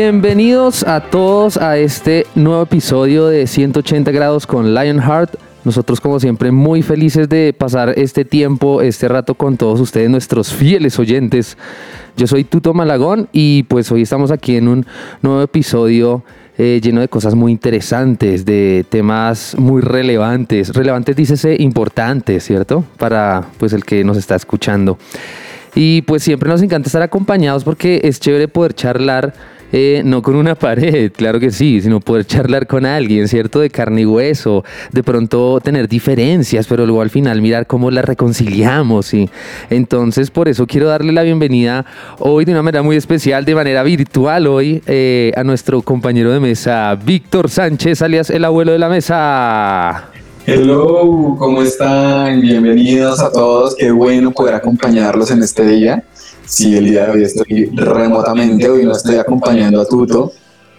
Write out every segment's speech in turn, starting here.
Bienvenidos a todos a este nuevo episodio de 180 grados con Lionheart. Nosotros como siempre muy felices de pasar este tiempo, este rato con todos ustedes, nuestros fieles oyentes. Yo soy Tuto Malagón y pues hoy estamos aquí en un nuevo episodio eh, lleno de cosas muy interesantes, de temas muy relevantes. Relevantes, dícese, importantes, ¿cierto? Para pues el que nos está escuchando. Y pues siempre nos encanta estar acompañados porque es chévere poder charlar eh, no con una pared, claro que sí, sino poder charlar con alguien, ¿cierto? De carne y hueso, de pronto tener diferencias, pero luego al final mirar cómo las reconciliamos. Y entonces por eso quiero darle la bienvenida hoy de una manera muy especial, de manera virtual hoy, eh, a nuestro compañero de mesa, Víctor Sánchez, alias el abuelo de la mesa. Hello, ¿cómo están? Bienvenidos a todos. Qué bueno poder acompañarlos en este día. Sí, el día de hoy estoy remotamente, hoy no estoy acompañando a Tuto,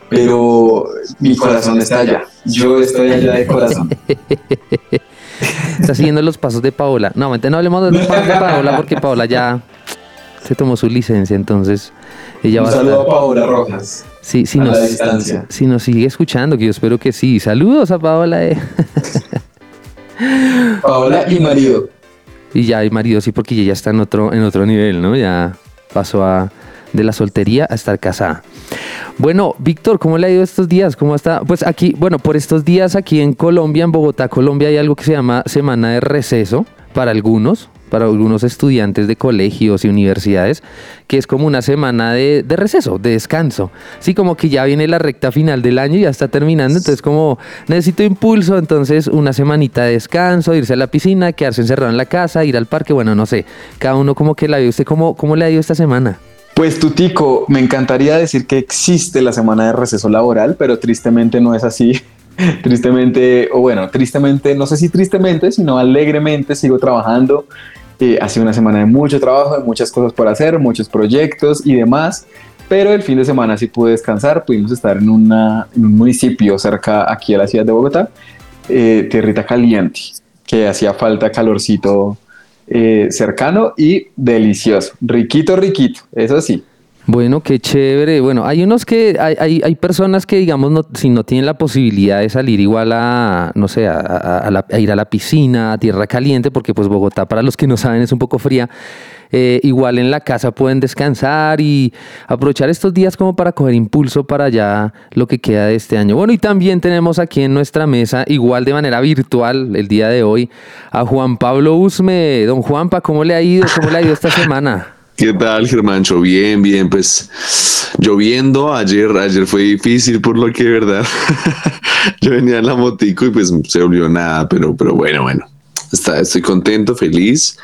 pero mi corazón está allá. Yo estoy allá de corazón. Está siguiendo los pasos de Paola. No, no hablemos de los pasos de Paola porque Paola ya se tomó su licencia, entonces ella Un va a saludo a estar- Paola Rojas. Sí, si a nos, la distancia. si nos sigue escuchando, que yo espero que sí. Saludos a Paola. eh. Paola y marido. Y ya hay marido, sí, porque ella ya está en otro, en otro nivel, ¿no? Ya pasó a, de la soltería a estar casada. Bueno, Víctor, ¿cómo le ha ido estos días? ¿Cómo está? Pues aquí, bueno, por estos días aquí en Colombia, en Bogotá, Colombia, hay algo que se llama Semana de Receso para algunos, para algunos estudiantes de colegios y universidades, que es como una semana de, de receso, de descanso. Sí, como que ya viene la recta final del año y ya está terminando, entonces como necesito impulso, entonces una semanita de descanso, irse a la piscina, quedarse encerrado en la casa, ir al parque, bueno, no sé, cada uno como que la ve. ¿Usted cómo, cómo le ha ido esta semana? Pues Tutico, me encantaría decir que existe la semana de receso laboral, pero tristemente no es así. tristemente, o bueno, tristemente, no sé si tristemente, sino alegremente sigo trabajando. Eh, ha una semana de mucho trabajo, de muchas cosas por hacer, muchos proyectos y demás. Pero el fin de semana sí pude descansar, pudimos estar en, una, en un municipio cerca aquí a la ciudad de Bogotá, eh, Tierrita Caliente, que hacía falta calorcito eh, cercano y delicioso. Riquito, riquito, eso sí. Bueno, qué chévere. Bueno, hay unos que, hay, hay, hay personas que, digamos, no, si no tienen la posibilidad de salir igual a, no sé, a, la- ir a la piscina, a tierra caliente, porque pues Bogotá, para los que no saben, es un poco fría. eh, igual en la casa pueden descansar y aprovechar estos días como para coger impulso para ya lo que queda de este año. Bueno, y también tenemos aquí en nuestra mesa, igual de manera virtual, el día de hoy, a Juan Pablo Usme. Don Juanpa, ¿cómo le ha ido? ¿Cómo le ha ido esta semana? ¿Qué tal, Germancho? Bien, bien, pues lloviendo. Ayer, ayer fue difícil por lo que, verdad, yo venía en la motico y pues se volvió nada, pero, pero bueno, bueno. Estoy contento, feliz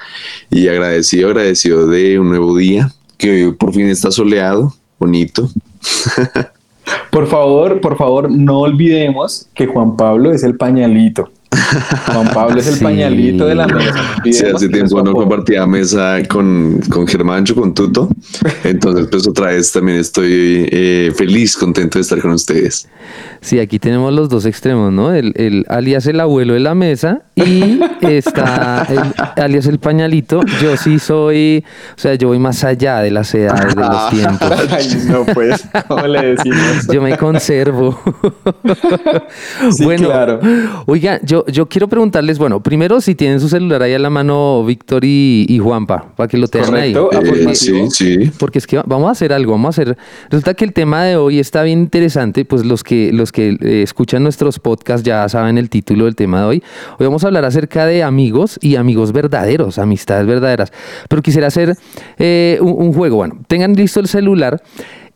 y agradecido, agradecido de un nuevo día que por fin está soleado, bonito. Por favor, por favor, no olvidemos que Juan Pablo es el pañalito. Juan Pablo es el Sí. pañalito de la mesa. Sí, hace tiempo no compartía mesa con, con Germancho, con Tuto. Entonces, pues otra vez también estoy eh, feliz, contento de estar con ustedes. Sí, aquí tenemos los dos extremos, ¿no? El, el alias el abuelo de la mesa y está el alias el pañalito. Yo sí soy, o sea, yo voy más allá de las edades, de los tiempos. Ay, no, pues, ¿cómo le decimos? Yo me conservo. Sí, claro. Oiga, yo, yo quiero preguntarles, bueno, primero si tienen su celular ahí a la mano, Víctor y, y Juanpa, para que lo tengan Correcto. ahí. Eh, sí, sí. Porque es que vamos a hacer algo, vamos a hacer. Resulta que el tema de hoy está bien interesante, pues los que los que eh, escuchan nuestros podcasts ya saben el título del tema de hoy. Hoy vamos a hablar acerca de amigos y amigos verdaderos, amistades verdaderas. Pero quisiera hacer eh, un, un juego. Bueno, tengan listo el celular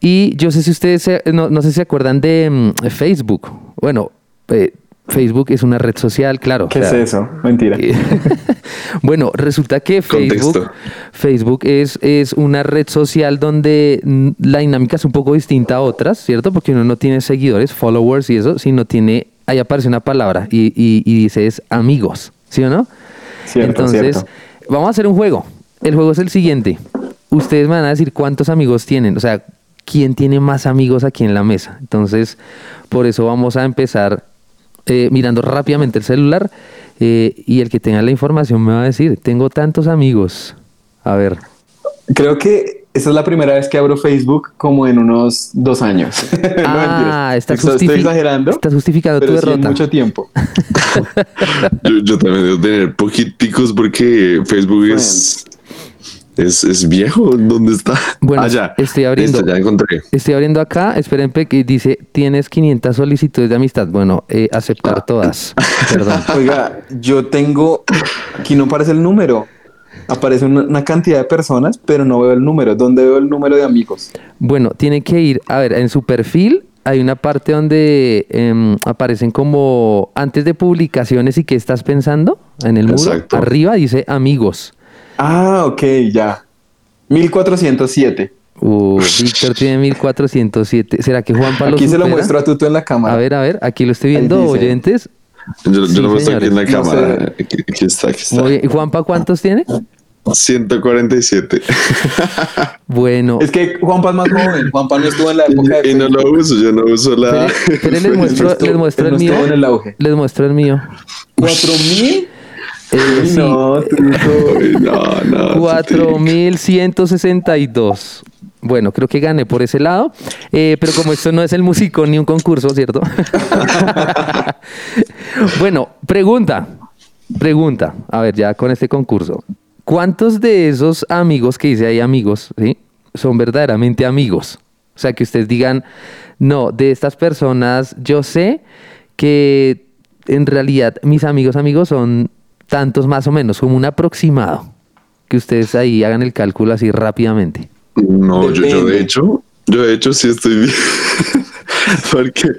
y yo sé si ustedes se- no, no sé si se acuerdan de mm, Facebook. Bueno, eh, Facebook es una red social, claro. ¿Qué o es eso? Mentira. que- Bueno, resulta que Facebook, Contexto. Facebook es, es una red social donde la dinámica es un poco distinta a otras, ¿cierto? Porque uno no tiene seguidores, followers y eso, sino tiene, ahí aparece una palabra y, y- y dice es amigos, ¿sí o no? Cierto, Entonces, cierto. vamos a hacer un juego. El juego es el siguiente. Ustedes me van a decir cuántos amigos tienen, o sea, quién tiene más amigos aquí en la mesa. Entonces, por eso vamos a empezar eh, mirando rápidamente el celular eh, y el que tenga la información me va a decir, tengo tantos amigos. A ver, Creo que esta es la primera vez que abro Facebook como en unos dos años. no ah, mentiras. estás, Estoy- exagerando. estás justificando tu pero sí en derrota. mucho tiempo. Yo, yo también debo tener poquiticos porque Facebook es, es, es viejo. ¿Dónde está? Bueno, Ah, ya. estoy abriendo. Listo, ya encontré. Estoy abriendo acá, esperen que dice, tienes 500 solicitudes de amistad. Bueno, eh, aceptar todas. Perdón. Oiga, yo tengo, aquí no aparece el número, aparece una, una cantidad de personas, pero no veo el número. ¿Dónde veo el número de amigos? Bueno, tiene que ir, a ver, en su perfil hay una parte donde em, aparecen como antes de publicaciones y qué estás pensando en el muro. Exacto. Arriba dice amigos. Ah, ok, ya. 1407. Uh, Víctor tiene 1407. ¿Será que Juan Pablo Aquí se lo muestro a Tuto en la cámara. A ver, a ver, aquí lo estoy viendo, oyentes. Yo, yo Sí, lo muestro aquí en la señores. No cámara. Aquí, aquí está, aquí está. Muy bien. ¿Y Juanpa cuántos tiene? 147. Bueno, Es que Juanpa es más joven. Juanpa no estuvo en la época de y no lo uso, yo no uso la. Espere, espere, les muestro, les muestro el mío. estuvo en el auge. Les muestro el mío. ¿Cuatro mil? Eh, sí, No. Uy, no, no. 4162. Bueno, creo que gané por ese lado. Eh, pero como esto no es el músico ni un concurso, ¿cierto? bueno, pregunta. Pregunta. A ver, ya con este concurso. ¿Cuántos de esos amigos que dice ahí amigos, ¿sí? son verdaderamente amigos? O sea, que ustedes digan, no, de estas personas yo sé que en realidad mis amigos amigos son tantos más o menos, como un aproximado. Que ustedes ahí hagan el cálculo así rápidamente. No, yo, de hecho, yo de hecho sí estoy bien. porque,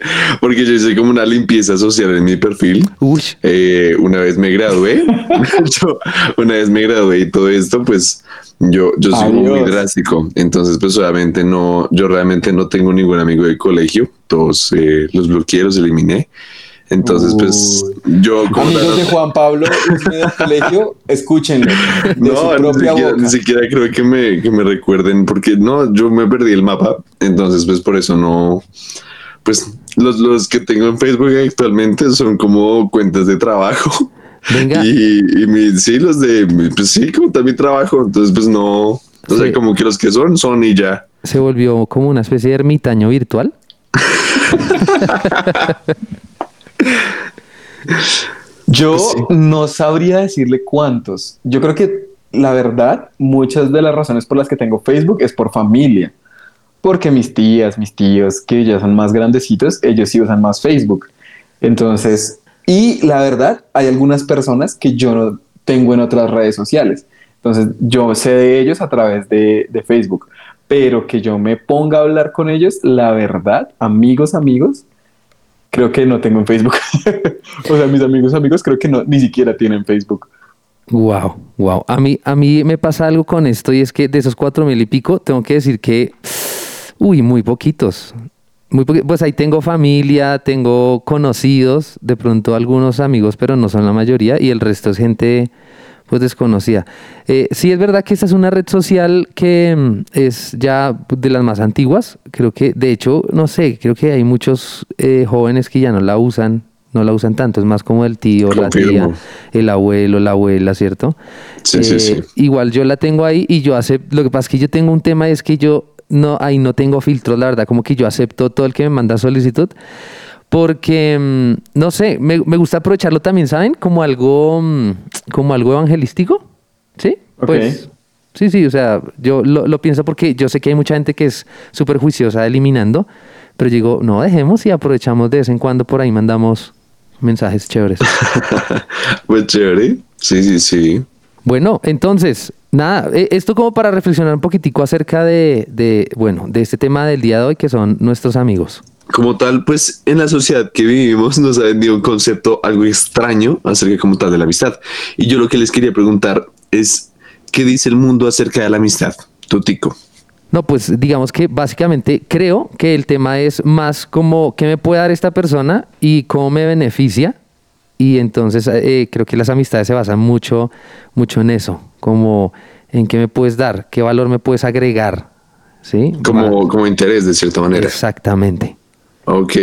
porque yo hice como una limpieza social en mi perfil. Uy, Eh, una vez me gradué, yo, una vez me gradué y todo esto, pues yo, yo soy muy drástico. Entonces, pues obviamente no, yo realmente no tengo ningún amigo de colegio. Todos eh, los bloqueé, los eliminé. Entonces, pues yo como Amigos de Juan Pablo del colegio, escúchenlo. De no, su ni propia siquiera, boca. ni siquiera creo que me, que me recuerden, porque no, yo me perdí el mapa, entonces pues por eso no, pues los, los que tengo en Facebook actualmente son como cuentas de trabajo. Venga. Y, y mi, sí, los de, pues sí, como también trabajo, entonces pues no, o sea, Sí. como que los que son, son y ya. se volvió como una especie de ermitaño virtual. Yo Pues sí. no sabría decirle cuántos. Yo creo que la verdad, muchas de las razones por las que tengo Facebook es por familia. Porque mis tías, mis tíos, que ya son más grandecitos, ellos sí usan más Facebook. Entonces, y la verdad, hay algunas personas que yo no tengo en otras redes sociales. Entonces, yo sé de ellos a través de, de Facebook. Pero que yo me ponga a hablar con ellos, la verdad, amigos, amigos, creo que no tengo en Facebook. o sea, mis amigos, amigos, creo que no, ni siquiera tienen Facebook. Wow, wow. A mí, a mí me pasa algo con esto y es que de esos cuatro mil y pico, tengo que decir que, uy, muy poquitos. Muy pues ahí tengo familia, tengo conocidos, de pronto algunos amigos, pero no son la mayoría y el resto es gente pues desconocida. Eh, sí es verdad que esta es una red social que mm, es ya de las más antiguas. Creo que, de hecho, no sé, creo que hay muchos eh, jóvenes que ya no la usan, no la usan tanto. Es más como el tío, la tía, Confirmo. el abuelo, la abuela, ¿cierto? Sí, sí, Eh, sí. Igual yo la tengo ahí y yo acepto. Lo que pasa es que yo tengo un tema es que yo no, ahí no tengo filtros, la verdad, como que yo acepto todo el que me manda solicitud. Porque, mm, no sé, me, me gusta aprovecharlo también, ¿saben? Como algo, mm, como algo evangelístico. ¿Sí? Ok. Pues, sí, sí, o sea, yo lo, lo pienso porque yo sé que hay mucha gente que es súper juiciosa eliminando, pero digo, no, dejemos y aprovechamos de vez en cuando por ahí mandamos mensajes chéveres. Pues chévere. Sí, sí, sí. Bueno, entonces, nada, eh, esto como para reflexionar un poquitico acerca de, de, bueno, de este tema del día de hoy que son nuestros amigos. Como tal, pues en la sociedad que vivimos nos ha vendido un concepto algo extraño acerca como tal de la amistad. Y yo lo que les quería preguntar es, ¿qué dice el mundo acerca de la amistad? Tutico. No, pues digamos que básicamente creo que el tema es más como qué me puede dar esta persona y cómo me beneficia. Y entonces eh, creo que las amistades se basan mucho, mucho en eso, como en qué me puedes dar, qué valor me puedes agregar. ¿sí? Como, como interés de cierta manera. Exactamente. Ok.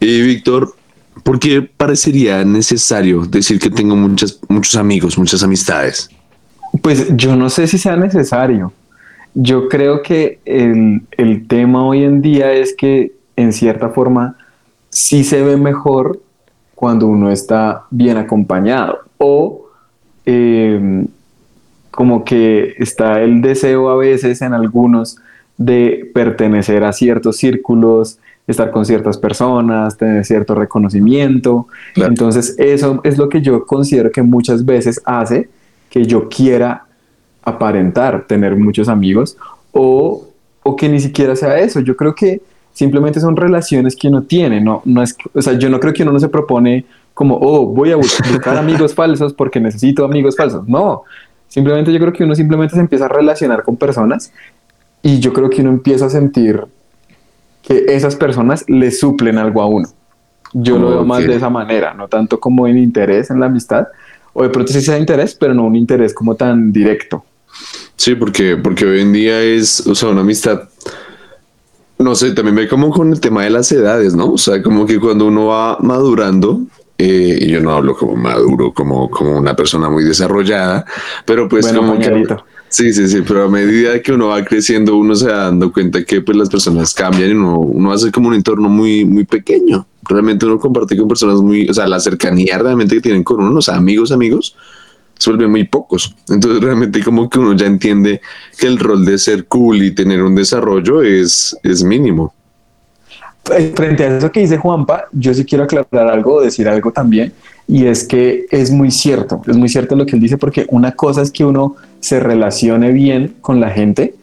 Y Víctor, ¿por qué parecería necesario decir que tengo muchas, muchos amigos, muchas amistades? Pues yo no sé si sea necesario. Yo creo que el, el tema hoy en día es que en cierta forma sí se ve mejor cuando uno está bien acompañado o em, como que está el deseo a veces en algunos de pertenecer a ciertos círculos, estar con ciertas personas, tener cierto reconocimiento. Entonces eso es lo que yo considero que muchas veces hace que yo quiera aparentar tener muchos amigos o, o que ni siquiera sea eso. Yo creo que simplemente son relaciones que uno tiene, no, no es, o sea, yo no creo que uno no se propone como, oh, voy a buscar amigos falsos porque necesito amigos falsos. No, simplemente yo creo que uno simplemente se empieza a relacionar con personas y yo creo que uno empieza a sentir que esas personas le suplen algo a uno. Yo lo veo más de esa manera, no tanto como en interés en la amistad, o de pronto sí sea interés, pero no un interés como tan directo. Sí, porque, porque hoy en día es, o sea, una amistad, no sé, también ve como con el tema de las edades, ¿no? O sea, como que cuando uno va madurando, eh, y yo no hablo como maduro, como, como una persona muy desarrollada, pero pues como que, Sí, sí, sí, pero a medida que uno va creciendo, uno se va dando cuenta que pues las personas cambian y uno, uno hace como un entorno muy, muy pequeño. Realmente uno comparte con personas muy, o sea, la cercanía realmente que tienen con uno, o amigos, amigos, se vuelven muy pocos. Entonces realmente como que uno ya entiende que el rol de ser cool y tener un desarrollo es, es mínimo. Eh, frente a eso que dice Juanpa, yo sí quiero aclarar algo, decir algo también, y es que es muy cierto, es muy cierto lo que él dice, porque una cosa es que uno se relacione bien con la gente,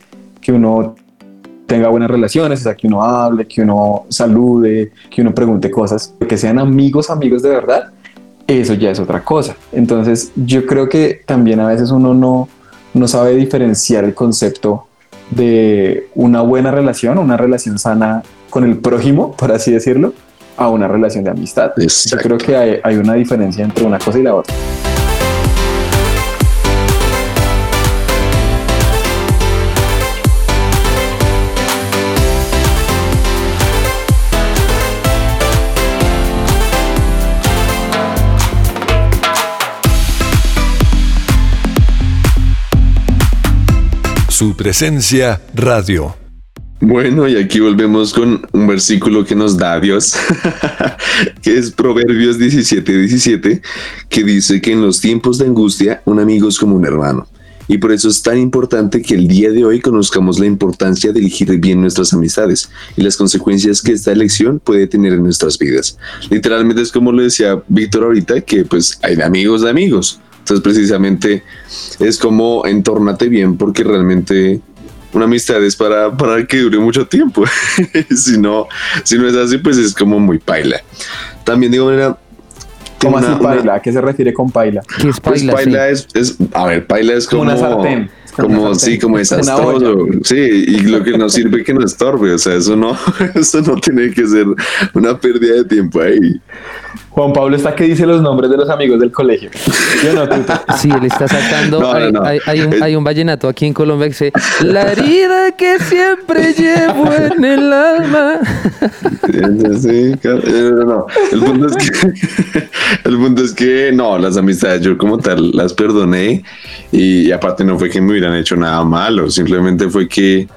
que uno tenga buenas relaciones, o sea, que uno hable, que uno salude, que uno pregunte cosas, que sean amigos, amigos de verdad, eso ya es otra cosa. Entonces, yo creo que también a veces uno no, no sabe diferenciar el concepto de una buena relación, una relación sana con el prójimo, por así decirlo, a una relación de amistad. Yo creo que hay, hay una diferencia entre una cosa y la otra. Su presencia radio. Bueno, y aquí volvemos con un versículo que nos da Dios, que es Proverbios 17, 17, que dice que en los tiempos de angustia un amigo es como un hermano. Y por eso es tan importante que el día de hoy conozcamos la importancia de elegir bien nuestras amistades y las consecuencias que esta elección puede tener en nuestras vidas. Literalmente es como lo decía Víctor ahorita, que pues hay amigos de amigos. Entonces precisamente es como entórnate bien porque realmente una amistad es para, para que dure mucho tiempo. si, no, si no es así, pues es como muy paila. También digo, mira, ¿Cómo así paila? ¿A qué se refiere con paila? ¿Qué es pues paila? es, es, a ver, paila es como, una sartén. Como, sí, como desastroso. Sí, y lo que nos sirve que no estorbe. O sea, eso no, eso no tiene que ser una pérdida de tiempo ahí. Juan Pablo está que dice los nombres de los amigos del colegio. Sí, él está sacando. hay, un, hay, un, vallenato aquí en Colombia que dice: La herida que siempre llevo en el alma. Sí, no, El punto es que, el punto es que no, las amistades yo como tal las perdoné y, y aparte no fue que me hubieran hecho nada malo, simplemente fue que,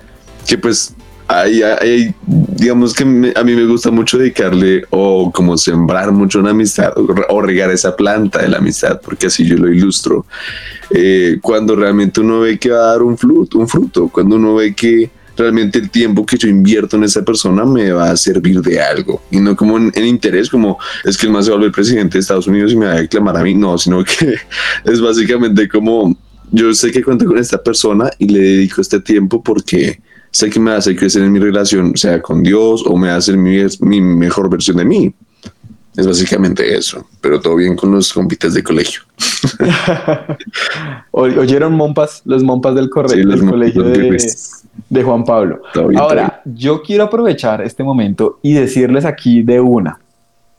que pues hay, digamos que a mí me gusta mucho dedicarle o como sembrar mucho una amistad o, regar esa planta de la amistad, porque así yo lo ilustro. Eh, cuando realmente uno ve que va a dar un fruto, un fruto, cuando uno ve que realmente el tiempo que yo invierto en esa persona me va a servir de algo y no como en, interés, como es que el más se vuelve el presidente de Estados Unidos y me va a declamar a mí, no, sino que es básicamente como yo sé que cuento con esta persona y le dedico este tiempo porque sé que me hacer crecer en mi relación, sea con Dios o me hacer mi, mi mejor versión de mí. Es básicamente eso, pero todo bien con los compitas de colegio. ¿Oyeron Mompas? Los Mompas del, del colegio de, Juan Pablo. Ahora, yo quiero aprovechar este momento y decirles aquí de una.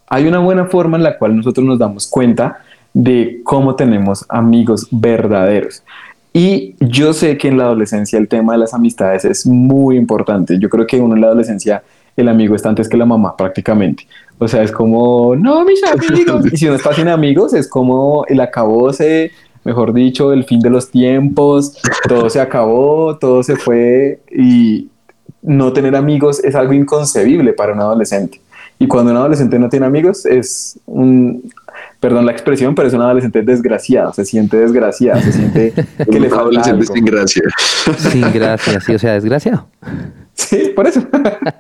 Hay una buena forma en la cual nosotros nos damos cuenta de cómo tenemos amigos verdaderos. Y yo sé que en la adolescencia el tema de las amistades es muy importante. Yo creo que uno en la adolescencia el amigo está antes que la mamá prácticamente. O sea, es como, no, mis amigos. y si uno está sin amigos, es como el acabose, mejor dicho, el fin de los tiempos, todo se acabó, todo se fue y no tener amigos es algo inconcebible para un adolescente. Y cuando un adolescente no tiene amigos es un, perdón la expresión, pero es un adolescente desgraciado, se siente desgraciado, se siente que le falta adolescente sin gracia. Sin gracia, sí, o sea, desgraciado. Sí, por eso.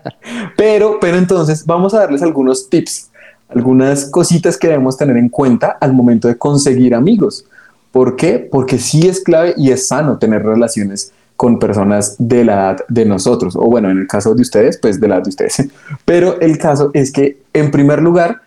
pero, pero entonces vamos a darles algunos tips, algunas cositas que debemos tener en cuenta al momento de conseguir amigos. ¿Por qué? Porque sí es clave y es sano tener relaciones con personas de la edad de nosotros, o bueno, en el caso de ustedes, pues de la edad de ustedes. Pero el caso es que, en primer lugar,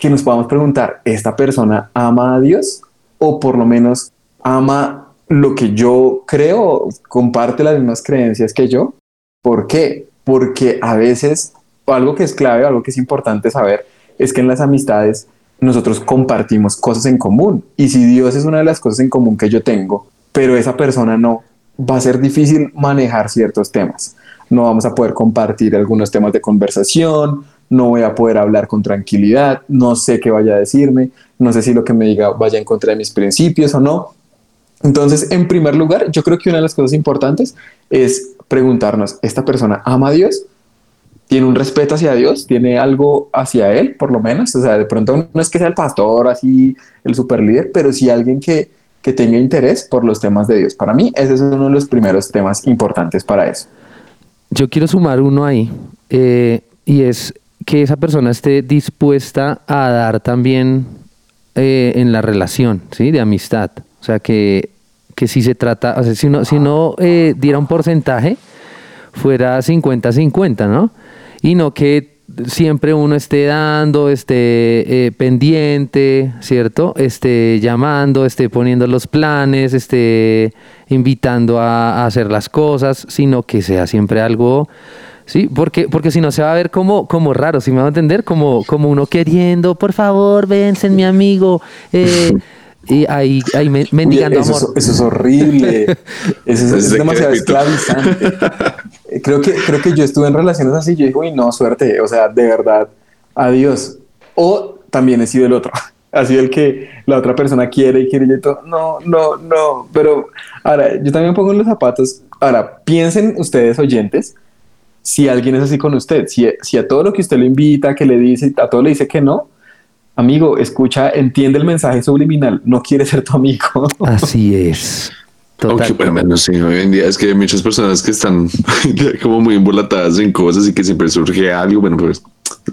que nos podamos preguntar, ¿esta persona ama a Dios? O por lo menos ama lo que yo creo, comparte las mismas creencias que yo. ¿Por qué? Porque a veces algo que es clave, algo que es importante saber, es que en las amistades nosotros compartimos cosas en común. Y si Dios es una de las cosas en común que yo tengo, pero esa persona no, va a ser difícil manejar ciertos temas. No vamos a poder compartir algunos temas de conversación, no voy a poder hablar con tranquilidad, no sé qué vaya a decirme, no sé si lo que me diga vaya en contra de mis principios o no. Entonces, en primer lugar, yo creo que una de las cosas importantes es preguntarnos, ¿esta persona ama a Dios? ¿Tiene un respeto hacia Dios? ¿Tiene algo hacia Él, por lo menos? O sea, de pronto no es que sea el pastor, así, el super líder, pero sí alguien que, que tenga interés por los temas de Dios. Para mí, ese es uno de los primeros temas importantes para eso. Yo quiero sumar uno ahí, eh, y es que esa persona esté dispuesta a dar también eh, en la relación, ¿sí? De amistad. O sea, que que si se trata, o sea, si no, si no eh, diera un porcentaje, fuera 50-50, ¿no? Y no que siempre uno esté dando, esté eh, pendiente, ¿cierto? Esté llamando, esté poniendo los planes, esté invitando a, hacer las cosas, sino que sea siempre algo... Sí, porque, porque si no se va a ver como, como raro, si me va a entender, como, como uno queriendo, por favor, vense mi amigo, eh, y ahí, ahí mendigando eso, amor. Es, eso es horrible. Eso es, demasiado esclavizante. creo, que, creo que yo estuve en relaciones así. Yo digo, uy, no, suerte. O sea, de verdad, adiós. O también he sido el otro. Ha sido el que la otra persona quiere y quiere y todo. No, no, no. Pero ahora, yo también pongo en los zapatos. Ahora, piensen ustedes, oyentes, si alguien es así con usted, si, si a todo lo que usted le invita, que le dice, a todo le dice que no, amigo, escucha, entiende el mensaje subliminal, no quiere ser tu amigo. Así es. Total. Aunque bueno, sí, hoy en día es que hay muchas personas que están como muy embolatadas en cosas y que siempre surge algo, bueno, pues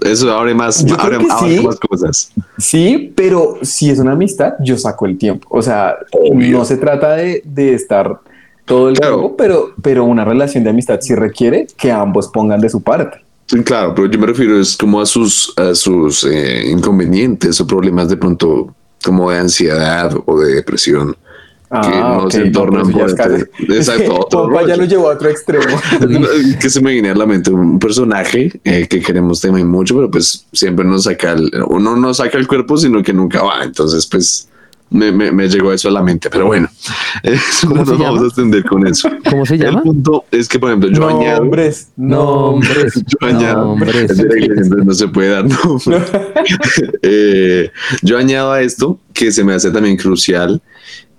eso abre más, abre, más cosas. Sí, pero si es una amistad, yo saco el tiempo. O sea, no se trata de, de estar todo el tiempo, pero, pero una relación de amistad sí requiere que ambos pongan de su parte. Claro, pero yo me refiero es como a sus, a sus eh, inconvenientes o problemas de pronto como de ansiedad o de depresión. Ah, que no se entornan por Exacto, otro ya lo llevó a otro extremo. que se me viene a la mente un personaje eh, que queremos tener mucho, pero pues siempre nos saca el, uno no saca el cuerpo, sino que nunca va. Entonces, pues me, me, llegó eso a la mente, pero bueno, eso no nos vamos a extender con eso. ¿Cómo se llama? El punto es que, por ejemplo, yo añado. Nombres, nombres. Yo añado. no se puede dar nombre. eh, yo añado a esto que se me hace también crucial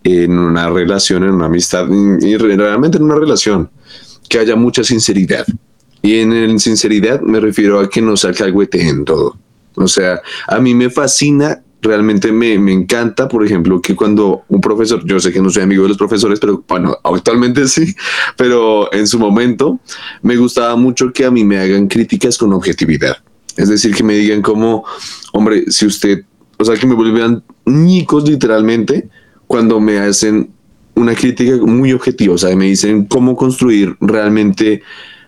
en una relación, en una amistad y realmente en una relación, que haya mucha sinceridad. Y en sinceridad me refiero a que no salga algo en todo. O sea, a mí me fascina realmente me, me, encanta, por ejemplo, que cuando un profesor, yo sé que no soy amigo de los profesores, pero bueno, actualmente sí, pero en su momento me gustaba mucho que a mí me hagan críticas con objetividad. Es decir, que me digan como, hombre, si usted, o sea, que me vuelvan ñicos literalmente cuando me hacen una crítica muy objetiva, o sea, me dicen cómo construir realmente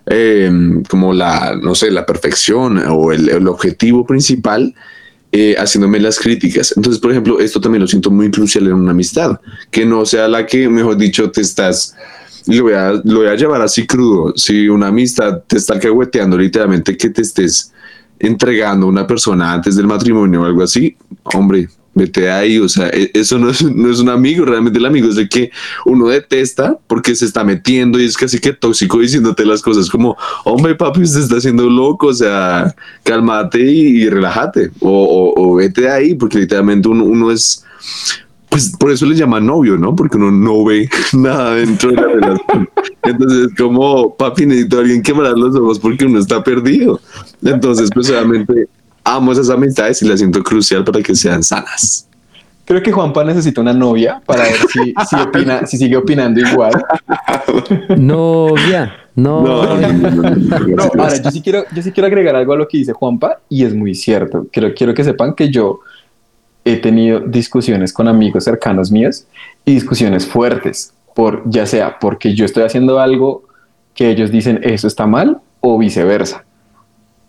eh, como la, no sé, la perfección o el, el objetivo principal eh, haciéndome las críticas. Entonces, por ejemplo, esto también lo siento muy crucial en una amistad, que no sea la que, mejor dicho, te estás, lo voy a, lo voy a llevar así crudo, si una amistad te está alcahueteando literalmente que te estés entregando a una persona antes del matrimonio o algo así, hombre, vete ahí, o sea, e- eso no es, no es un amigo, realmente el amigo es el que uno detesta porque se está metiendo y es casi que tóxico diciéndote las cosas como, hombre papi, usted está haciendo loco, o sea, cálmate y, relájate, o, vete ahí, porque literalmente uno, uno es, pues por eso le llaman novio, ¿no? Porque uno no ve nada dentro de la relación. Entonces es como, papi, necesito alguien que me los ojos porque uno está perdido. Entonces, pues obviamente amo esas amistades y las siento crucial para que sean sanas. Creo que Juanpa necesita una novia para ver si, si, opina, si sigue opinando igual. Novia, no. No, no, no, no, no, No, gracias. ahora yo sí quiero, yo sí quiero agregar algo a lo que dice Juanpa y es muy cierto. Quiero, quiero que sepan que yo he tenido discusiones con amigos cercanos míos y discusiones fuertes, por ya sea porque yo estoy haciendo algo que ellos dicen eso está mal o viceversa.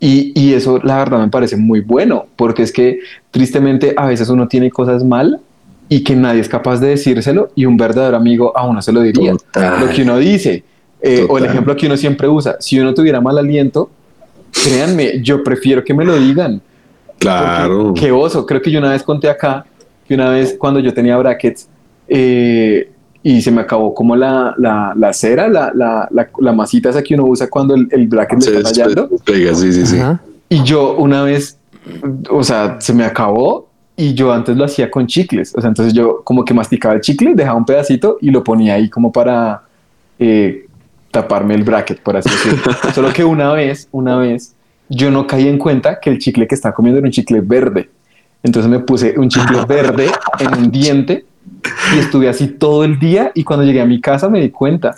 Y, y eso la verdad me parece muy bueno, porque es que tristemente a veces uno tiene cosas mal y que nadie es capaz de decírselo y un verdadero amigo a uno se lo diría. Total. Lo que uno dice, eh, o el ejemplo que uno siempre usa, si uno tuviera mal aliento, créanme, yo prefiero que me lo digan. Claro. Qué oso. Creo que yo una vez conté acá que una vez cuando yo tenía brackets eh, y se me acabó como la, la, la cera, la, la, la, la masita esa que uno usa cuando el, el bracket Se le está rayando. despega, sí, sí, sí. Ajá. Y yo una vez, o sea, se me acabó y yo antes lo hacía con chicles. O sea, entonces yo como que masticaba el chicle, dejaba un pedacito y lo ponía ahí como para eh, taparme el bracket, por así decirlo. Solo que una vez, una vez, yo no caí en cuenta que el chicle que estaba comiendo era un chicle verde. Entonces me puse un chicle verde en un diente y estuve así todo el día y cuando llegué a mi casa me di cuenta.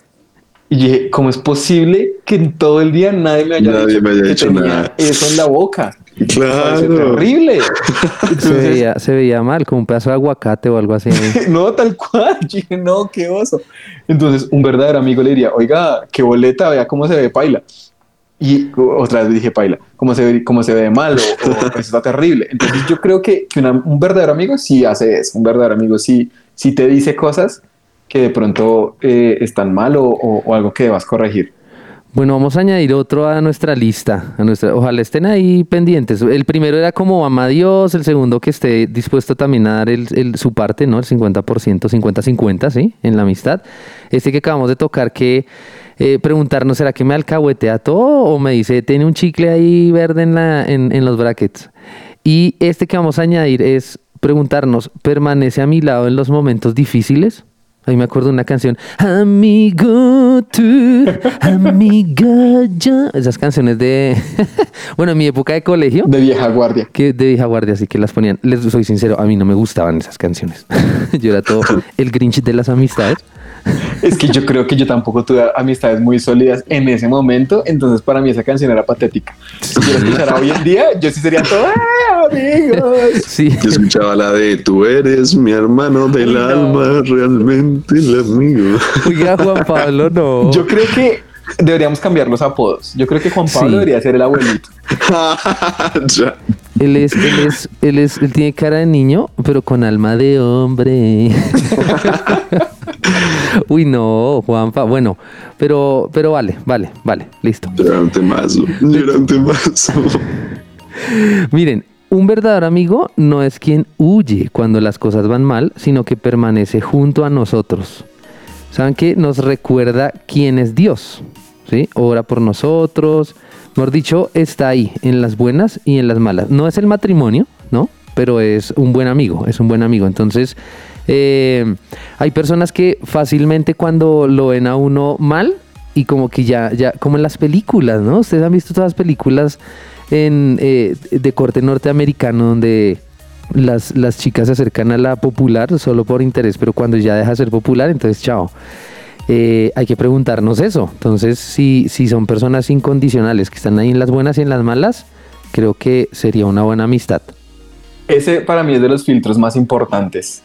Y dije, ¿cómo es posible que en todo el día nadie me haya Nadie dicho me haya que dicho tenía nada? eso en la boca? Claro. terrible. Se veía, se veía mal, como un pedazo de aguacate o algo así. no, tal cual. Yo dije, no, qué oso. Entonces, un verdadero amigo le diría, oiga, qué boleta, vea cómo se ve paila. Y otra vez dije paila, cómo se ve, cómo se ve mal o, o eso está terrible. Entonces, yo creo que, que una- un verdadero amigo sí hace eso. Un verdadero amigo sí, sí te dice cosas que de pronto eh, están mal o, o- o algo que debas corregir. Bueno, vamos a añadir otro a nuestra lista. A nuestra, ojalá estén ahí pendientes. El primero era como ama a Dios, el segundo que esté dispuesto también a dar el, el- su parte, ¿no? El 50%, 50-50, ¿sí? En la amistad. Este que acabamos de tocar, que eh, preguntarnos, ¿será que me alcahuetea todo o me dice, tiene un chicle ahí verde en, la, en, en los brackets? Y este que vamos a añadir es preguntarnos, ¿permanece a mi lado en los momentos difíciles? Ahí me acuerdo de una canción, Amigo tú, amiga yo. Esas canciones de, bueno, en mi época de colegio, De vieja guardia. que de vieja guardia, así que las ponían. Les soy sincero, a mí no me gustaban esas canciones. yo era todo el Grinch de las amistades. Es que yo creo que yo tampoco tuve amistades muy sólidas en ese momento, entonces para mí esa canción era patética. Si yo la escuchara hoy en día, yo sí sería todo, ¡ah, amigos! Sí. Yo escuchaba la de tú eres mi hermano del no. alma, realmente el amigo. Oiga, Juan Pablo, no. Yo creo que deberíamos cambiar los apodos. Yo creo que Juan Pablo Sí. debería ser el abuelito. Ya. Él es, él es, él es, él tiene cara de niño, pero con alma de hombre. Uy, no, Juanpa. Bueno, pero, pero vale, vale, vale, listo. Era un temazo. Era un temazo. Miren, un verdadero amigo no es quien huye cuando las cosas van mal, sino que permanece junto a nosotros. ¿Saben que Nos recuerda quién es Dios, ¿sí? Ora por nosotros. Mejor dicho, está ahí, en las buenas y en las malas. No es el matrimonio, ¿no? Pero es un buen amigo, es un buen amigo. Entonces, eh, hay personas que fácilmente cuando lo ven a uno mal y como que ya, ya, como en las películas, ¿no? Ustedes han visto todas las películas en, eh, de corte norteamericano donde las, chicas se acercan a la popular solo por interés, pero cuando ya deja de ser popular, entonces chao. Eh, hay que preguntarnos eso. Entonces, si, si son personas incondicionales que están ahí en las buenas y en las malas, creo que sería una buena amistad. Ese para mí es de los filtros más importantes.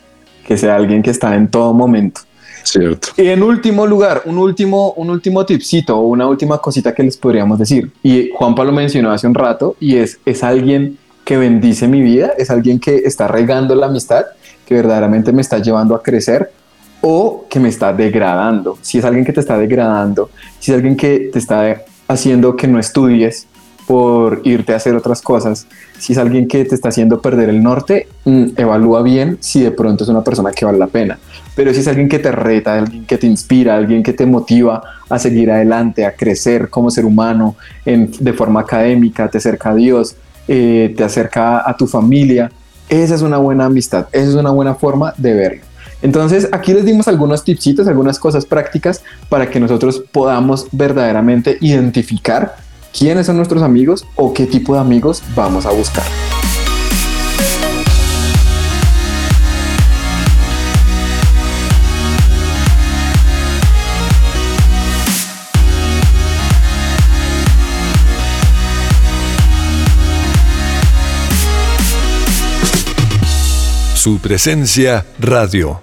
Que sea alguien que está en todo momento. Cierto. Y en último lugar, un último, un último tipcito o una última cosita que les podríamos decir. Y Juanpa lo mencionó hace un rato y es, es alguien que bendice mi vida, es alguien que está regando la amistad, que verdaderamente me está llevando a crecer o que me está degradando. Si es alguien que te está degradando, si es alguien que te está haciendo que no estudies por irte a hacer otras cosas, si es alguien que te está haciendo perder el norte, mm, evalúa bien si de pronto es una persona que vale la pena. Pero si es alguien que te reta, alguien que te inspira, alguien que te motiva a seguir adelante, a crecer como ser humano de forma académica, te acerca a Dios, eh, te acerca a tu familia, esa es una buena amistad, esa es una buena forma de verlo. Entonces, aquí les dimos algunos tipsitos, algunas cosas prácticas para que nosotros podamos verdaderamente identificar quiénes son nuestros amigos o qué tipo de amigos vamos a buscar. Su presencia radio.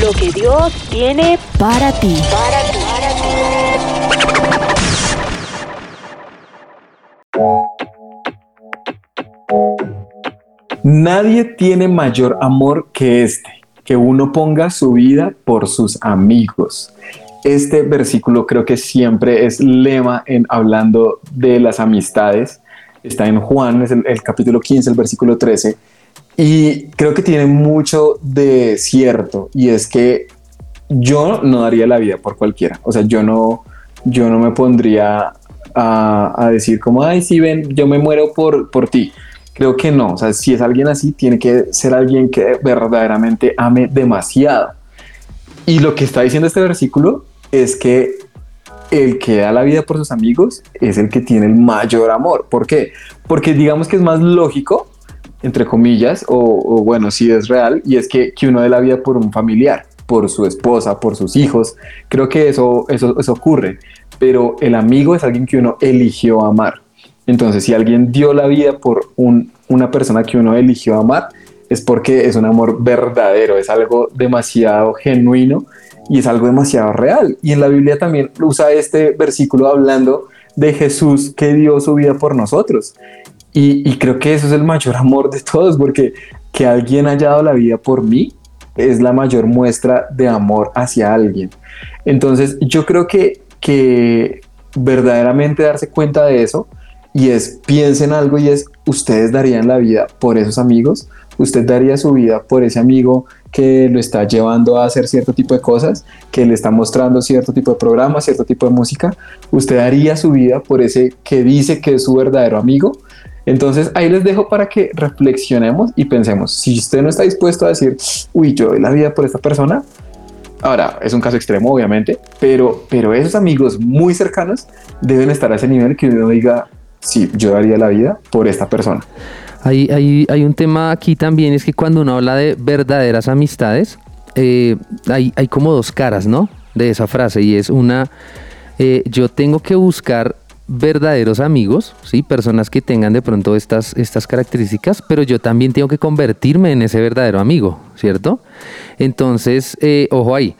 Lo que Dios tiene para ti. Nadie tiene mayor amor que este, que uno ponga su vida por sus amigos. Este versículo creo que siempre es lema en hablando de las amistades. Está en Juan, es el, el capítulo 15, el versículo 13. Y creo que tiene mucho de cierto. Y es que yo no daría la vida por cualquiera. O sea, yo no, yo no me pondría a, decir como, ay, sí, ven, yo me muero por, por ti. Creo que no. O sea, si es alguien así, tiene que ser alguien que verdaderamente ame demasiado. Y lo que está diciendo este versículo es que el que da la vida por sus amigos es el que tiene el mayor amor. ¿Por qué? Porque digamos que es más lógico, entre comillas, o, o bueno, si es real, y es que, que uno dé la vida por un familiar, por su esposa, por sus hijos. Creo que eso, eso, eso ocurre. Pero el amigo es alguien que uno eligió amar. Entonces, si alguien dio la vida por un, una persona que uno eligió amar, es porque es un amor verdadero, es algo demasiado genuino y es algo demasiado real. Y en la Biblia también usa este versículo hablando de Jesús que dio su vida por nosotros. Y, y creo que eso es el mayor amor de todos, porque que alguien haya dado la vida por mí es la mayor muestra de amor hacia alguien. Entonces, yo creo que, que verdaderamente darse cuenta de eso y es piensen algo y es ustedes darían la vida por esos amigos, usted daría su vida por ese amigo que lo está llevando a hacer cierto tipo de cosas, que le está mostrando cierto tipo de programa, cierto tipo de música, usted daría su vida por ese que dice que es su verdadero amigo. Entonces ahí les dejo para que reflexionemos y pensemos, si usted no está dispuesto a decir, uy, yo doy la vida por esta persona, Ahora, es un caso extremo, obviamente, pero, pero esos amigos muy cercanos deben estar a ese nivel que uno diga, sí, yo daría la vida por esta persona. Hay, hay, hay un tema aquí también, es que cuando uno habla de verdaderas amistades, eh, hay, hay como dos caras, ¿no? De esa frase, y es una, eh, yo tengo que buscar verdaderos amigos, ¿sí? Personas que tengan de pronto estas, estas características, pero yo también tengo que convertirme en ese verdadero amigo, ¿cierto? Entonces, eh, ojo ahí,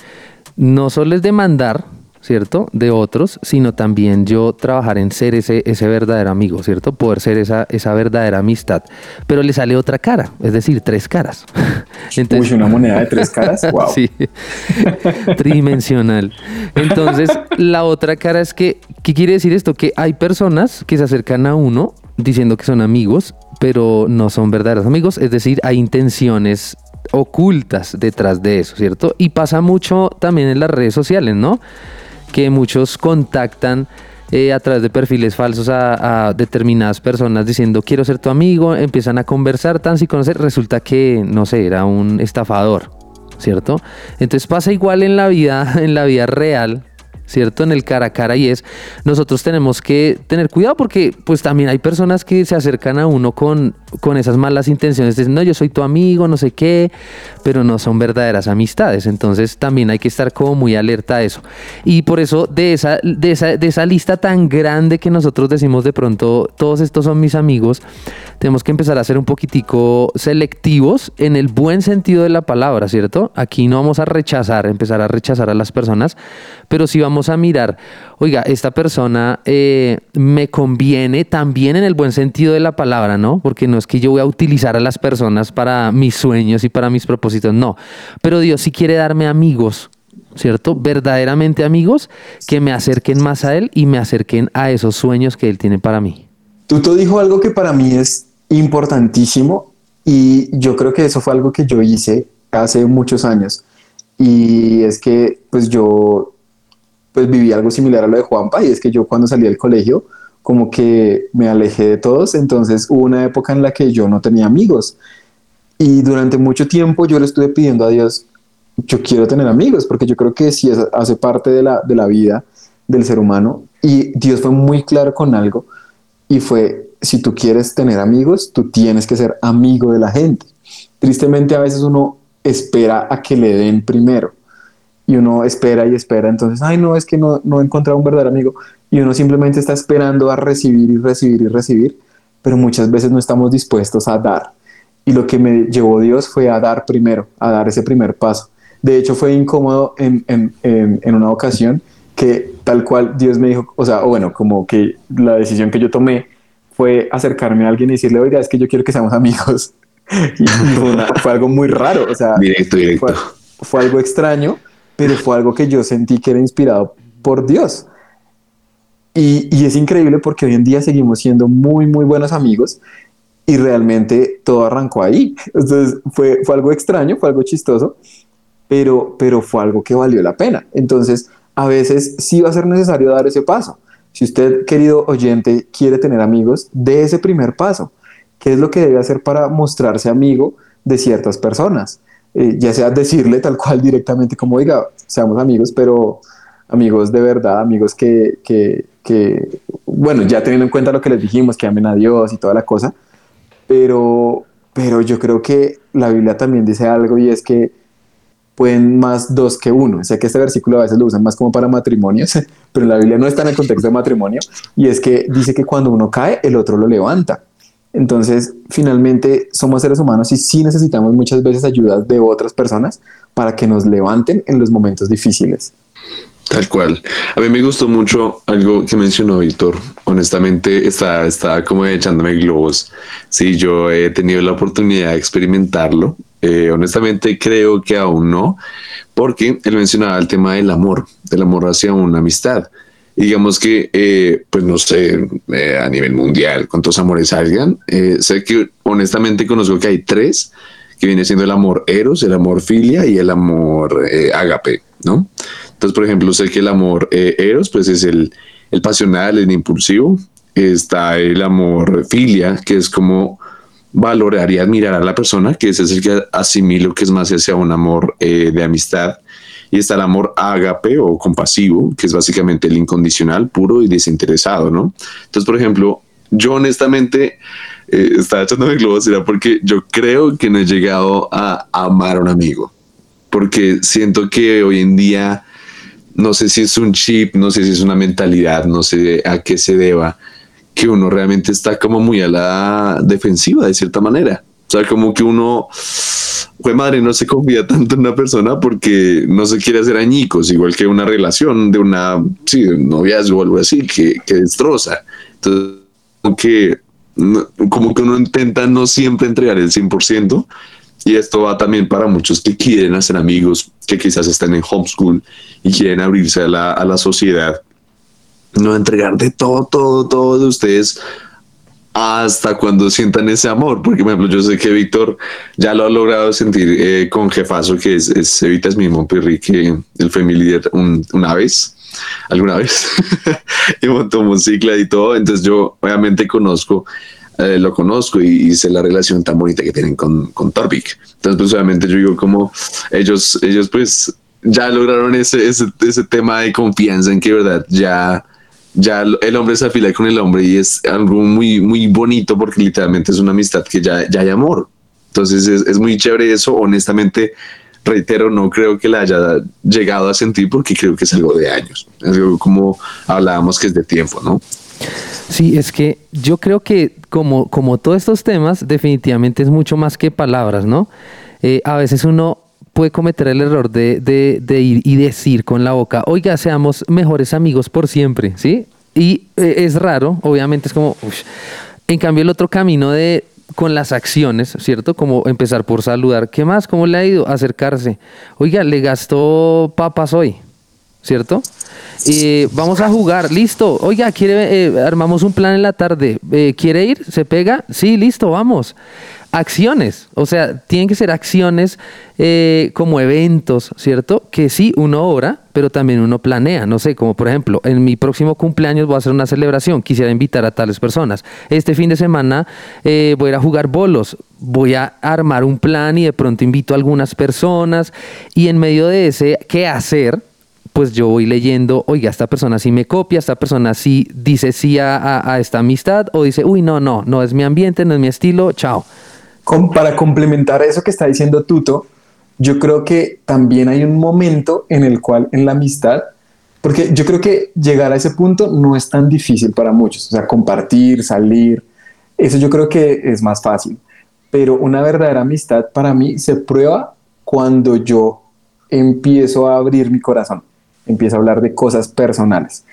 no solo es demandar, ¿cierto? De otros, sino también yo trabajar en ser ese, ese verdadero amigo, ¿cierto? Poder ser esa, esa verdadera amistad. Pero le sale otra cara, es decir, tres caras. Uy, una moneda de tres caras, wow. sí, tridimensional. Entonces, la otra cara es que, ¿qué quiere decir esto? Que hay personas que se acercan a uno diciendo que son amigos, pero no son verdaderos amigos, es decir, hay intenciones ocultas detrás de eso, ¿cierto? Y pasa mucho también en las redes sociales, ¿no? Que muchos contactan eh, a través de perfiles falsos a, a, determinadas personas diciendo quiero ser tu amigo, empiezan a conversar tan sin conocer, resulta que, no sé, era un estafador, ¿cierto? Entonces pasa igual en la vida, en la vida real, ¿cierto? En el cara a cara y es, nosotros tenemos que tener cuidado porque pues también hay personas que se acercan a uno con, con esas malas intenciones, dicen, no, yo soy tu amigo, no sé qué, pero no son verdaderas amistades. Entonces también hay que estar como muy alerta a eso. Y por eso de esa, de esa, de esa lista tan grande que nosotros decimos de pronto, todos estos son mis amigos, tenemos que empezar a ser un poquitico selectivos en el buen sentido de la palabra, ¿cierto? Aquí no vamos a rechazar, empezar a rechazar a las personas, pero sí vamos a mirar, oiga, esta persona eh, me conviene también en el buen sentido de la palabra, ¿no? Porque no es que yo voy a utilizar a las personas para mis sueños y para mis propósitos, no. Pero Dios sí quiere darme amigos, ¿cierto? Verdaderamente amigos que me acerquen más a Él y me acerquen a esos sueños que Él tiene para mí. Tuto dijo algo que para mí es importantísimo y yo creo que eso fue algo que yo hice hace muchos años y es que pues yo pues viví algo similar a lo de Juanpa y es que yo cuando salí del colegio como que me alejé de todos, entonces hubo una época en la que yo no tenía amigos. Y durante mucho tiempo yo le estuve pidiendo a Dios, yo quiero tener amigos, porque yo creo que sí hace parte de la, de la vida del ser humano. Y Dios fue muy claro con algo y fue, si tú quieres tener amigos, tú tienes que ser amigo de la gente. Tristemente a veces uno espera a que le den primero y uno espera y espera, entonces, ay, no, es que no, no he encontrado un verdadero amigo y uno simplemente está esperando a recibir y recibir y recibir, pero muchas veces no estamos dispuestos a dar. Y lo que me llevó Dios fue a dar primero, a dar ese primer paso. De hecho, fue incómodo en, en, en, en una ocasión que tal cual Dios me dijo, o sea, o bueno, como que la decisión que yo tomé fue acercarme a alguien y decirle, oiga, es que yo quiero que seamos amigos. y fue, una, fue, algo muy raro, o sea, directo, directo. Fue, fue, algo extraño, pero fue algo que yo sentí que era inspirado por Dios. Y, y es increíble porque hoy en día seguimos siendo muy, muy buenos amigos y realmente todo arrancó ahí. Entonces fue, fue algo extraño, fue algo chistoso, pero, pero fue algo que valió la pena. Entonces, a veces sí va a ser necesario dar ese paso. Si usted, querido oyente, quiere tener amigos, dé ese primer paso. ¿Qué es lo que debe hacer para mostrarse amigo de ciertas personas? Eh, ya sea decirle tal cual directamente como diga, seamos amigos, pero amigos de verdad, amigos que, que, bueno, ya teniendo en cuenta lo que les dijimos, que amen a Dios y toda la cosa, pero, pero yo creo que la Biblia también dice algo y es que pueden más dos que uno. Sé que este versículo a veces lo usan más como para matrimonios, pero la Biblia no está en el contexto de matrimonio y es que dice que cuando uno cae, el otro lo levanta. Entonces, finalmente somos seres humanos y sí necesitamos muchas veces ayuda de otras personas para que nos levanten en los momentos difíciles. Tal cual. A mí me gustó mucho algo que mencionó Víctor. Honestamente, estaba, como echándome globos. Sí, yo he tenido la oportunidad de experimentarlo. Eh, honestamente, creo que aún no, porque él mencionaba el tema del amor, del amor hacia una amistad. Digamos que, eh, pues no sé, eh, a nivel mundial, cuántos amores salgan. sé que honestamente conozco que hay tres, que viene siendo el amor eros, el amor filia y el amor agape, ¿no? Entonces, por ejemplo, sé que el amor eh, eros, pues es el, el, pasional, el impulsivo. Está el amor filia, que es como valorar y admirar a la persona, que ese es el que asimilo que es más hacia un amor eh, de amistad. Y está el amor ágape o compasivo, que es básicamente el incondicional, puro y desinteresado, ¿no? Entonces, por ejemplo, yo honestamente eh, estaba echándome globos, era porque yo creo que no he llegado a amar a un amigo, porque siento que hoy en día no sé si es un chip, no sé si es una mentalidad, no sé a qué se deba, que uno realmente está como muy a la defensiva de cierta manera. O sea, como que uno, pues madre, no se confía tanto en una persona porque no se quiere hacer añicos, igual que una relación de una, sí, noviazgo o algo así, que, destroza. Entonces, como que, como que uno intenta no siempre entregar el 100%, y esto va también para muchos que quieren hacer amigos, que quizás están en homeschool y quieren abrirse a la sociedad. No entregar de todo, todo, todo de ustedes hasta cuando sientan ese amor. Porque, por ejemplo, yo sé que Víctor ya lo ha logrado sentir eh, con Jefazo, que es, es Evitas mismo, Pirri, que fue mi líder una vez, alguna vez, y montó música y todo. Entonces, yo obviamente conozco eh, lo conozco y, sé la relación tan bonita que tienen con, con Torvik. Entonces, pues obviamente yo digo como ellos, ellos pues ya lograron ese, ese, ese tema de confianza en que, verdad, ya, ya el hombre se afila con el hombre y es algo muy, muy bonito porque literalmente es una amistad que ya, ya hay amor. Entonces es, es muy chévere eso. Honestamente, reitero, no creo que la haya llegado a sentir porque creo que es algo de años. Es algo como hablábamos que es de tiempo, ¿no? Sí, es que yo creo que como, como todos estos temas, definitivamente es mucho más que palabras, ¿no? Eh, a veces uno puede cometer el error de, de, de, ir y decir con la boca, oiga, seamos mejores amigos por siempre, ¿sí? Y eh, es raro, obviamente es como, en cambio el otro camino de con las acciones, ¿cierto? Como empezar por saludar. ¿Qué más? ¿Cómo le ha ido? Acercarse. Oiga, le gastó papas hoy, ¿cierto? Eh, vamos a jugar, listo. Oiga, quiere, eh, armamos un plan en la tarde. Eh, ¿Quiere ir? ¿Se pega? Sí, listo, vamos. Acciones, o sea, tienen que ser acciones eh, como eventos, ¿cierto? Que sí, uno ora, pero también uno planea. No sé, como por ejemplo, en mi próximo cumpleaños voy a hacer una celebración, quisiera invitar a tales personas. Este fin de semana eh, voy a ir a jugar bolos, voy a armar un plan y de pronto invito a algunas personas y en medio de ese qué hacer, pues yo voy leyendo, oiga, esta persona sí me copia, esta persona sí dice sí a, a, a, esta amistad, o dice, uy, no, no, no es mi ambiente, no es mi estilo, chao. Con, para complementar eso que está diciendo Tuto, yo creo que también hay un momento en el cual en la amistad, porque yo creo que llegar a ese punto no es tan difícil para muchos, o sea, compartir, salir, eso yo creo que es más fácil, pero una verdadera amistad para mí se prueba cuando yo empiezo a abrir mi corazón empieza a hablar de cosas personales.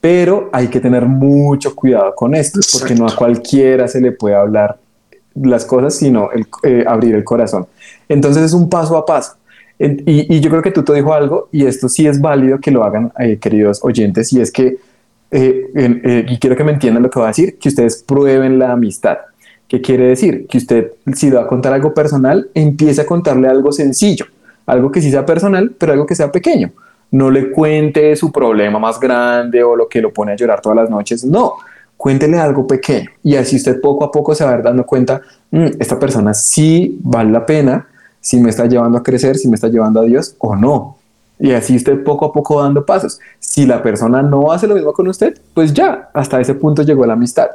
Pero hay que tener mucho cuidado con esto, Exacto. porque no a cualquiera se le puede hablar las cosas, sino eh, abrir el corazón. Entonces es un paso a paso. Y, yo creo que tú te dijo algo, y esto sí es válido que lo hagan, eh, queridos oyentes, y es que, eh, y quiero que me entiendan lo que voy a decir, que ustedes prueben la amistad. ¿Qué quiere decir? Que usted, si va a contar algo personal, empiece a contarle algo sencillo, algo que sí sea personal, pero algo que sea pequeño no le cuente su problema más grande o lo que lo pone a llorar todas las noches, no, cuéntele algo pequeño y así usted poco a poco se va a ir dando cuenta, mmm, esta persona sí vale la pena, si me está llevando a crecer, si me está llevando a Dios o no. Y así usted poco a poco dando pasos. Si la persona no hace lo mismo con usted, pues ya, hasta ese punto llegó la amistad.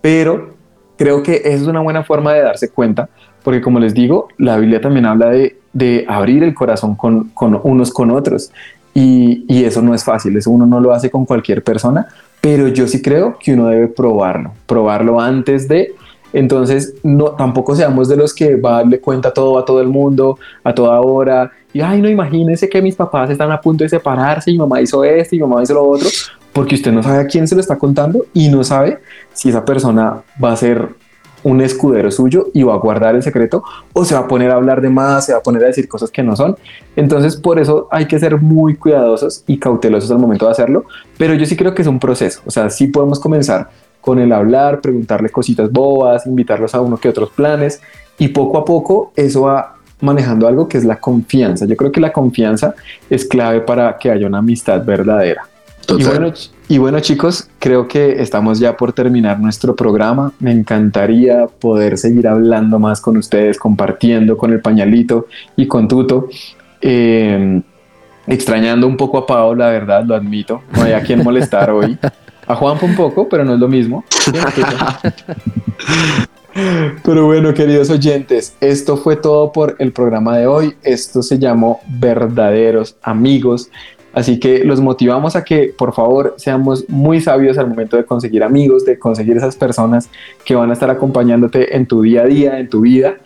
Pero creo que es una buena forma de darse cuenta, porque como les digo, la Biblia también habla de, de abrir el corazón con, con unos con otros. Y, y, eso no es fácil, eso uno no lo hace con cualquier persona, pero yo sí creo que uno debe probarlo, probarlo antes de, entonces no, tampoco seamos de los que va a darle cuenta todo a todo el mundo, a toda hora, y ay, no, imagínense que mis papás están a punto de separarse, y mi mamá hizo esto, y mamá hizo lo otro, porque usted no sabe a quién se lo está contando y no sabe si esa persona va a ser un escudero suyo y va a guardar el secreto o se va a poner a hablar de más, se va a poner a decir cosas que no son. Entonces, por eso hay que ser muy cuidadosos y cautelosos al momento de hacerlo, pero yo sí creo que es un proceso, o sea, sí podemos comenzar con el hablar, preguntarle cositas bobas, invitarlos a uno que otros planes y poco a poco eso va manejando algo que es la confianza. Yo creo que la confianza es clave para que haya una amistad verdadera. Y bueno, y bueno, chicos, creo que estamos ya por terminar nuestro programa. Me encantaría poder seguir hablando más con ustedes, compartiendo con el pañalito y con Tuto. Eh, extrañando un poco a Pau, la verdad, lo admito. No hay a quien molestar hoy. A Juanpa un poco, pero no es lo mismo. Pero bueno, queridos oyentes, esto fue todo por el programa de hoy. Esto se llamó Verdaderos Amigos. Así que los motivamos a que por favor seamos muy sabios al momento de conseguir amigos, de conseguir esas personas que van a estar acompañándote en tu día a día, en tu vida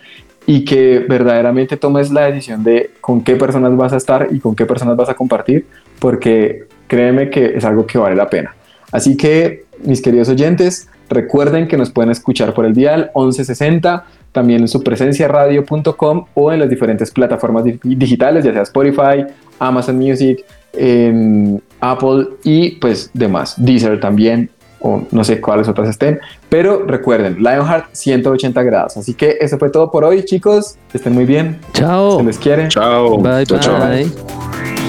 y que verdaderamente tomes la decisión de con qué personas vas a estar y con qué personas vas a compartir, porque créeme que es algo que vale la pena. Así que, mis queridos oyentes, recuerden que nos pueden escuchar por el dial 1160, también en su presencia radio.com o en las diferentes plataformas digitales, ya sea Spotify, Amazon Music, en Apple y pues demás, Deezer también, o no sé cuáles otras estén, pero recuerden, Lionheart 180 grados. Así que eso fue todo por hoy, chicos. Estén muy bien. Chao. Se les quiere. Chao. Bye, chao, bye.